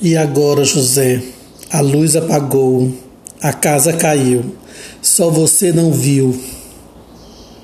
E agora, José, a luz apagou, a casa caiu, só você não viu.